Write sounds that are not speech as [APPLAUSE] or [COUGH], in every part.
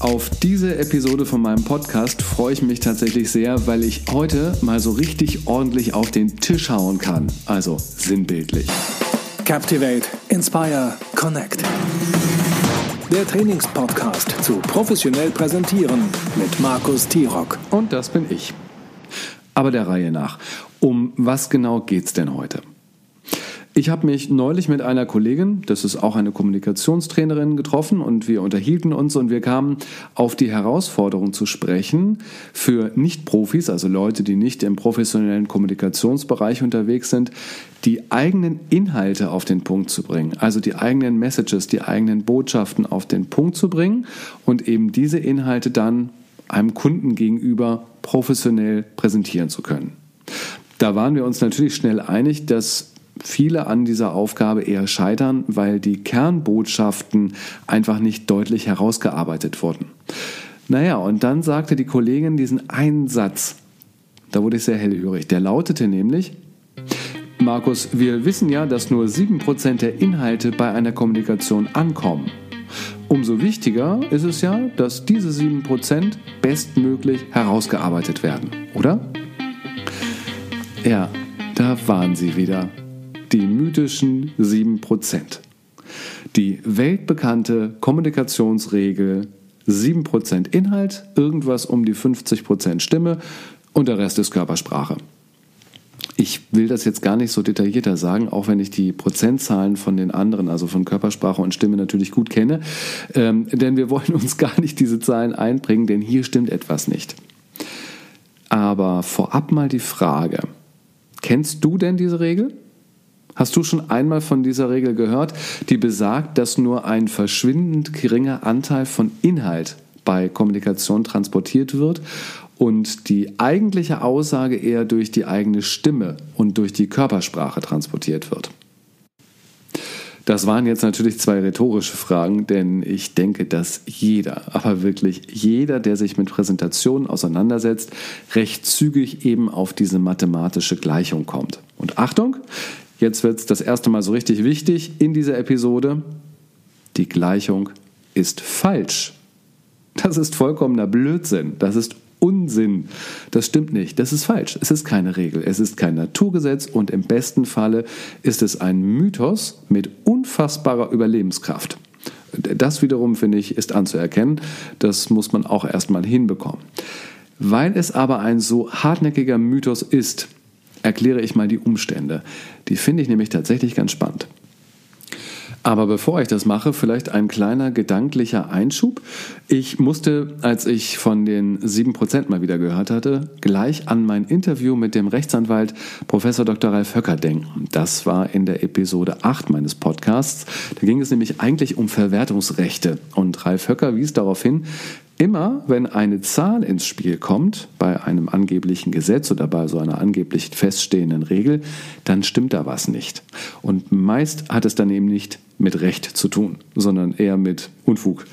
Auf diese Episode von meinem Podcast freue ich mich tatsächlich sehr, weil ich heute mal so richtig ordentlich auf den Tisch hauen kann. Also sinnbildlich. Captivate, Inspire, Connect. Der Trainingspodcast zu professionell präsentieren mit Markus Tirock. Und das bin ich. Aber der Reihe nach. Um was genau geht's denn heute? Ich habe mich neulich mit einer Kollegin, das ist auch eine Kommunikationstrainerin, getroffen und wir unterhielten uns und wir kamen auf die Herausforderung zu sprechen, für Nicht-Profis, also Leute, die nicht im professionellen Kommunikationsbereich unterwegs sind, die eigenen Inhalte auf den Punkt zu bringen, also die eigenen Messages, die eigenen Botschaften auf den Punkt zu bringen und eben diese Inhalte dann einem Kunden gegenüber professionell präsentieren zu können. Da waren wir uns natürlich schnell einig, dass viele an dieser Aufgabe eher scheitern, weil die Kernbotschaften einfach nicht deutlich herausgearbeitet wurden. Naja, und dann sagte die Kollegin diesen einen Satz, da wurde ich sehr hellhörig, der lautete nämlich, Markus, wir wissen ja, dass nur 7% der Inhalte bei einer Kommunikation ankommen. Umso wichtiger ist es ja, dass diese 7% bestmöglich herausgearbeitet werden, oder? Ja, da waren sie wieder die mythischen 7%. Die weltbekannte Kommunikationsregel 7% Inhalt, irgendwas um die 50% Stimme und der Rest ist Körpersprache. Ich will das jetzt gar nicht so detaillierter sagen, auch wenn ich die Prozentzahlen von den anderen, also von Körpersprache und Stimme natürlich gut kenne. Ähm, denn wir wollen uns gar nicht diese Zahlen einbringen, denn hier stimmt etwas nicht. Aber vorab mal die Frage, kennst du denn diese Regel? Hast du schon einmal von dieser Regel gehört, die besagt, dass nur ein verschwindend geringer Anteil von Inhalt bei Kommunikation transportiert wird und die eigentliche Aussage eher durch die eigene Stimme und durch die Körpersprache transportiert wird? Das waren jetzt natürlich zwei rhetorische Fragen, denn ich denke, dass jeder, aber wirklich jeder, der sich mit Präsentationen auseinandersetzt, recht zügig eben auf diese mathematische Gleichung kommt. Und Achtung, Jetzt wird es das erste Mal so richtig wichtig in dieser Episode. Die Gleichung ist falsch. Das ist vollkommener Blödsinn. Das ist Unsinn. Das stimmt nicht. Das ist falsch. Es ist keine Regel. Es ist kein Naturgesetz und im besten Falle ist es ein Mythos mit unfassbarer Überlebenskraft. Das wiederum, finde ich, ist anzuerkennen. Das muss man auch erstmal hinbekommen. Weil es aber ein so hartnäckiger Mythos ist, erkläre ich mal die Umstände. Die finde ich nämlich tatsächlich ganz spannend. Aber bevor ich das mache, vielleicht ein kleiner gedanklicher Einschub. Ich musste, als ich von den 7% mal wieder gehört hatte, gleich an mein Interview mit dem Rechtsanwalt Professor Dr. Ralf Höcker denken. Das war in der Episode 8 meines Podcasts. Da ging es nämlich eigentlich um Verwertungsrechte. Und Ralf Höcker wies darauf hin, Immer wenn eine Zahl ins Spiel kommt, bei einem angeblichen Gesetz oder bei so einer angeblich feststehenden Regel, dann stimmt da was nicht. Und meist hat es dann eben nicht mit Recht zu tun, sondern eher mit Unfug.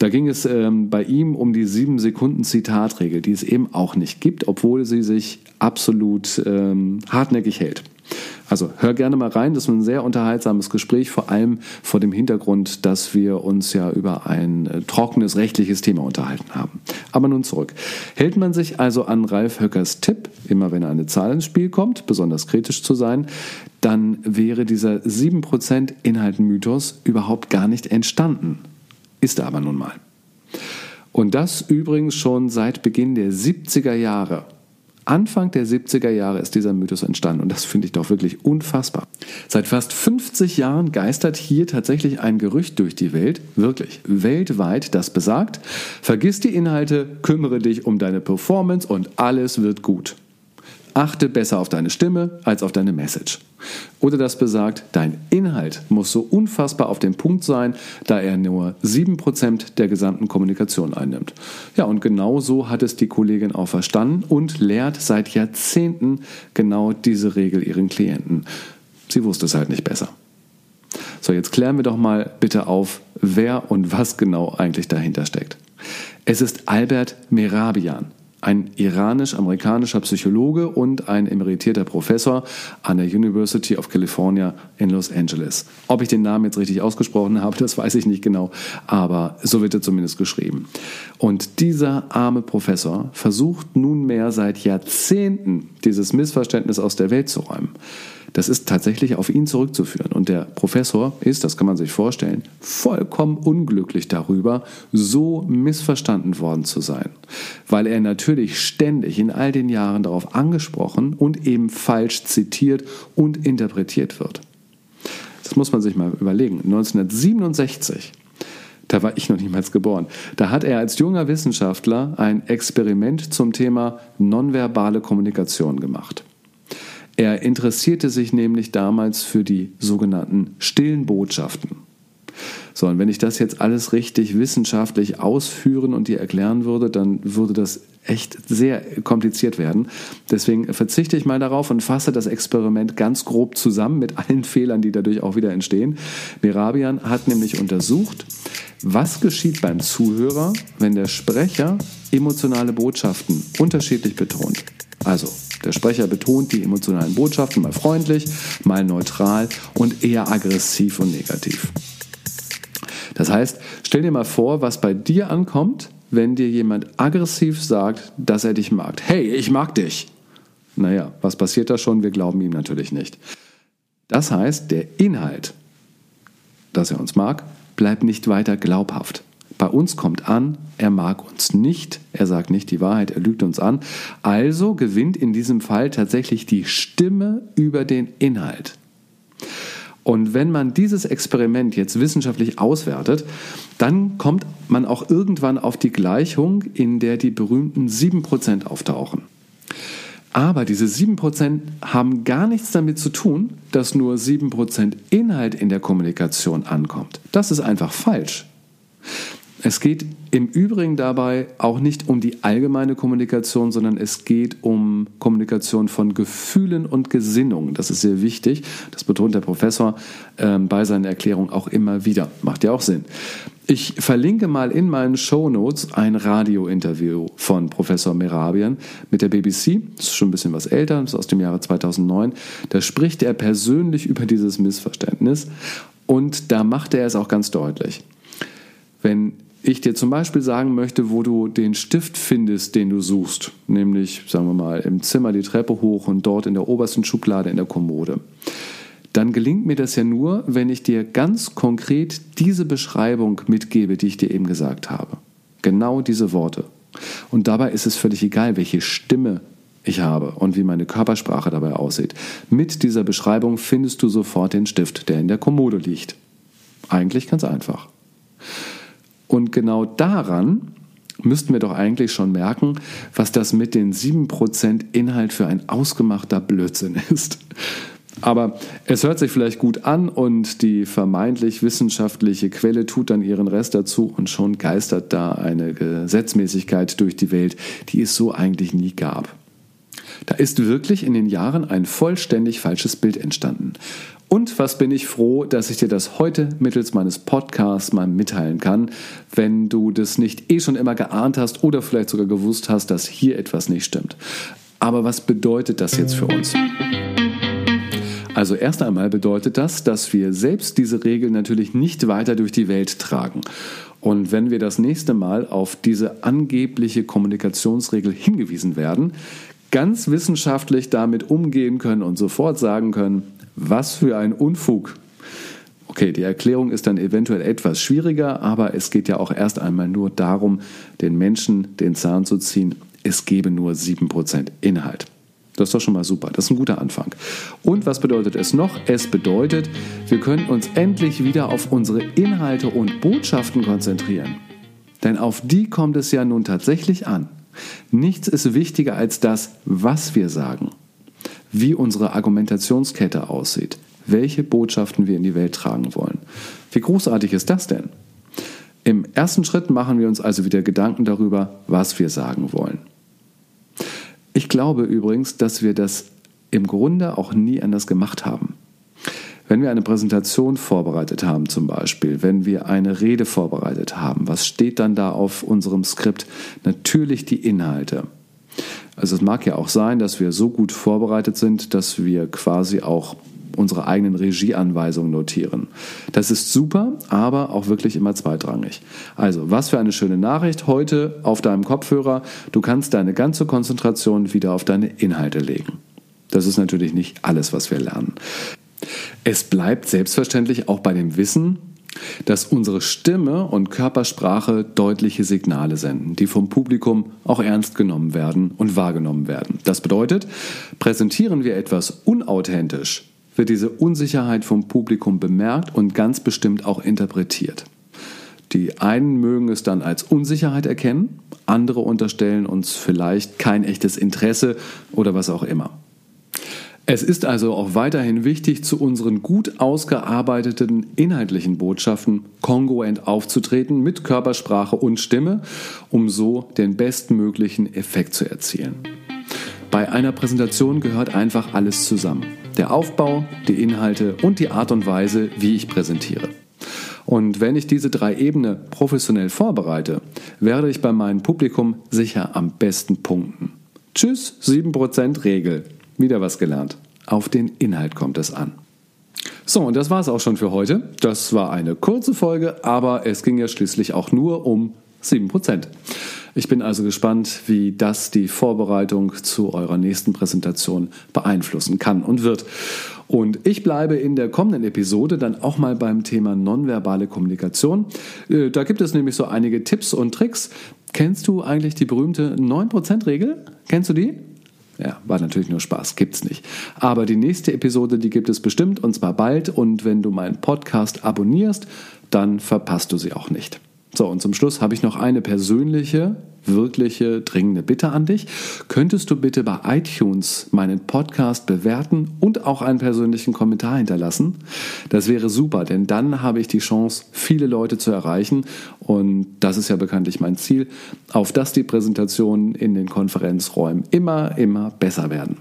Da ging es ähm, bei ihm um die sieben Sekunden Zitatregel, die es eben auch nicht gibt, obwohl sie sich absolut ähm, hartnäckig hält. Also hör gerne mal rein, das ist ein sehr unterhaltsames Gespräch, vor allem vor dem Hintergrund, dass wir uns ja über ein äh, trockenes rechtliches Thema unterhalten haben. Aber nun zurück. Hält man sich also an Ralf Höckers Tipp, immer wenn eine Zahl ins Spiel kommt, besonders kritisch zu sein, dann wäre dieser 7% Inhaltenmythos überhaupt gar nicht entstanden. Ist er aber nun mal. Und das übrigens schon seit Beginn der 70er Jahre. Anfang der 70er Jahre ist dieser Mythos entstanden und das finde ich doch wirklich unfassbar. Seit fast 50 Jahren geistert hier tatsächlich ein Gerücht durch die Welt, wirklich weltweit, das besagt, vergiss die Inhalte, kümmere dich um deine Performance und alles wird gut. Achte besser auf deine Stimme als auf deine Message. Oder das besagt, dein Inhalt muss so unfassbar auf dem Punkt sein, da er nur 7% der gesamten Kommunikation einnimmt. Ja, und genau so hat es die Kollegin auch verstanden und lehrt seit Jahrzehnten genau diese Regel ihren Klienten. Sie wusste es halt nicht besser. So, jetzt klären wir doch mal bitte auf, wer und was genau eigentlich dahinter steckt. Es ist Albert Merabian. Ein iranisch-amerikanischer Psychologe und ein emeritierter Professor an der University of California in Los Angeles. Ob ich den Namen jetzt richtig ausgesprochen habe, [LAUGHS] das weiß ich nicht genau, aber so wird er zumindest geschrieben. Und dieser arme Professor versucht nunmehr seit Jahrzehnten, dieses Missverständnis aus der Welt zu räumen. Das ist tatsächlich auf ihn zurückzuführen. Und der Professor ist, das kann man sich vorstellen, vollkommen unglücklich darüber, so missverstanden worden zu sein. Weil er natürlich ständig in all den Jahren darauf angesprochen und eben falsch zitiert und interpretiert wird. Das muss man sich mal überlegen. 1967 da war ich noch niemals geboren. Da hat er als junger Wissenschaftler ein Experiment zum Thema nonverbale Kommunikation gemacht. Er interessierte sich nämlich damals für die sogenannten stillen Botschaften. So, und wenn ich das jetzt alles richtig wissenschaftlich ausführen und dir erklären würde, dann würde das echt sehr kompliziert werden. Deswegen verzichte ich mal darauf und fasse das Experiment ganz grob zusammen mit allen Fehlern, die dadurch auch wieder entstehen. Merabian hat nämlich untersucht, was geschieht beim Zuhörer, wenn der Sprecher emotionale Botschaften unterschiedlich betont. Also, der Sprecher betont die emotionalen Botschaften mal freundlich, mal neutral und eher aggressiv und negativ. Das heißt, stell dir mal vor, was bei dir ankommt, wenn dir jemand aggressiv sagt, dass er dich mag. Hey, ich mag dich. Naja, was passiert da schon? Wir glauben ihm natürlich nicht. Das heißt, der Inhalt, dass er uns mag, bleibt nicht weiter glaubhaft. Bei uns kommt an, er mag uns nicht, er sagt nicht die Wahrheit, er lügt uns an. Also gewinnt in diesem Fall tatsächlich die Stimme über den Inhalt. Und wenn man dieses Experiment jetzt wissenschaftlich auswertet, dann kommt man auch irgendwann auf die Gleichung, in der die berühmten 7% auftauchen. Aber diese 7% haben gar nichts damit zu tun, dass nur 7% Inhalt in der Kommunikation ankommt. Das ist einfach falsch. Es geht im Übrigen dabei auch nicht um die allgemeine Kommunikation, sondern es geht um Kommunikation von Gefühlen und Gesinnungen. Das ist sehr wichtig. Das betont der Professor äh, bei seinen Erklärungen auch immer wieder. Macht ja auch Sinn. Ich verlinke mal in meinen Show Notes ein Radiointerview von Professor Merabian mit der BBC. Das ist schon ein bisschen was älter, das ist aus dem Jahre 2009. Da spricht er persönlich über dieses Missverständnis und da macht er es auch ganz deutlich. Wenn ich dir zum Beispiel sagen möchte, wo du den Stift findest, den du suchst, nämlich, sagen wir mal, im Zimmer die Treppe hoch und dort in der obersten Schublade in der Kommode, dann gelingt mir das ja nur, wenn ich dir ganz konkret diese Beschreibung mitgebe, die ich dir eben gesagt habe. Genau diese Worte. Und dabei ist es völlig egal, welche Stimme ich habe und wie meine Körpersprache dabei aussieht. Mit dieser Beschreibung findest du sofort den Stift, der in der Kommode liegt. Eigentlich ganz einfach. Und genau daran müssten wir doch eigentlich schon merken, was das mit den 7% Inhalt für ein ausgemachter Blödsinn ist. Aber es hört sich vielleicht gut an und die vermeintlich wissenschaftliche Quelle tut dann ihren Rest dazu und schon geistert da eine Gesetzmäßigkeit durch die Welt, die es so eigentlich nie gab. Da ist wirklich in den Jahren ein vollständig falsches Bild entstanden. Und was bin ich froh, dass ich dir das heute mittels meines Podcasts mal mitteilen kann, wenn du das nicht eh schon immer geahnt hast oder vielleicht sogar gewusst hast, dass hier etwas nicht stimmt. Aber was bedeutet das jetzt für uns? Also erst einmal bedeutet das, dass wir selbst diese Regel natürlich nicht weiter durch die Welt tragen. Und wenn wir das nächste Mal auf diese angebliche Kommunikationsregel hingewiesen werden, ganz wissenschaftlich damit umgehen können und sofort sagen können, was für ein Unfug. Okay, die Erklärung ist dann eventuell etwas schwieriger, aber es geht ja auch erst einmal nur darum, den Menschen den Zahn zu ziehen. Es gebe nur 7% Inhalt. Das ist doch schon mal super. Das ist ein guter Anfang. Und was bedeutet es noch? Es bedeutet, wir können uns endlich wieder auf unsere Inhalte und Botschaften konzentrieren. Denn auf die kommt es ja nun tatsächlich an. Nichts ist wichtiger als das, was wir sagen wie unsere Argumentationskette aussieht, welche Botschaften wir in die Welt tragen wollen. Wie großartig ist das denn? Im ersten Schritt machen wir uns also wieder Gedanken darüber, was wir sagen wollen. Ich glaube übrigens, dass wir das im Grunde auch nie anders gemacht haben. Wenn wir eine Präsentation vorbereitet haben zum Beispiel, wenn wir eine Rede vorbereitet haben, was steht dann da auf unserem Skript? Natürlich die Inhalte. Also es mag ja auch sein, dass wir so gut vorbereitet sind, dass wir quasi auch unsere eigenen Regieanweisungen notieren. Das ist super, aber auch wirklich immer zweitrangig. Also, was für eine schöne Nachricht heute auf deinem Kopfhörer. Du kannst deine ganze Konzentration wieder auf deine Inhalte legen. Das ist natürlich nicht alles, was wir lernen. Es bleibt selbstverständlich auch bei dem Wissen, dass unsere Stimme und Körpersprache deutliche Signale senden, die vom Publikum auch ernst genommen werden und wahrgenommen werden. Das bedeutet, präsentieren wir etwas unauthentisch, wird diese Unsicherheit vom Publikum bemerkt und ganz bestimmt auch interpretiert. Die einen mögen es dann als Unsicherheit erkennen, andere unterstellen uns vielleicht kein echtes Interesse oder was auch immer. Es ist also auch weiterhin wichtig, zu unseren gut ausgearbeiteten inhaltlichen Botschaften kongruent aufzutreten mit Körpersprache und Stimme, um so den bestmöglichen Effekt zu erzielen. Bei einer Präsentation gehört einfach alles zusammen. Der Aufbau, die Inhalte und die Art und Weise, wie ich präsentiere. Und wenn ich diese drei Ebenen professionell vorbereite, werde ich bei meinem Publikum sicher am besten punkten. Tschüss, 7% Regel. Wieder was gelernt. Auf den Inhalt kommt es an. So, und das war es auch schon für heute. Das war eine kurze Folge, aber es ging ja schließlich auch nur um 7%. Ich bin also gespannt, wie das die Vorbereitung zu eurer nächsten Präsentation beeinflussen kann und wird. Und ich bleibe in der kommenden Episode dann auch mal beim Thema nonverbale Kommunikation. Äh, da gibt es nämlich so einige Tipps und Tricks. Kennst du eigentlich die berühmte 9%-Regel? Kennst du die? Ja, war natürlich nur Spaß, gibt's nicht. Aber die nächste Episode, die gibt es bestimmt und zwar bald. Und wenn du meinen Podcast abonnierst, dann verpasst du sie auch nicht. So, und zum Schluss habe ich noch eine persönliche, wirkliche, dringende Bitte an dich. Könntest du bitte bei iTunes meinen Podcast bewerten und auch einen persönlichen Kommentar hinterlassen? Das wäre super, denn dann habe ich die Chance, viele Leute zu erreichen. Und das ist ja bekanntlich mein Ziel, auf dass die Präsentationen in den Konferenzräumen immer, immer besser werden.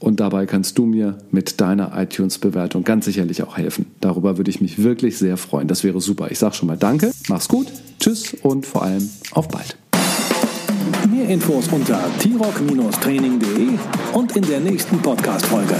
Und dabei kannst du mir mit deiner iTunes-Bewertung ganz sicherlich auch helfen. Darüber würde ich mich wirklich sehr freuen. Das wäre super. Ich sage schon mal Danke, mach's gut, tschüss und vor allem auf bald. Mehr Infos unter t-rock-training.de und in der nächsten Podcast-Folge.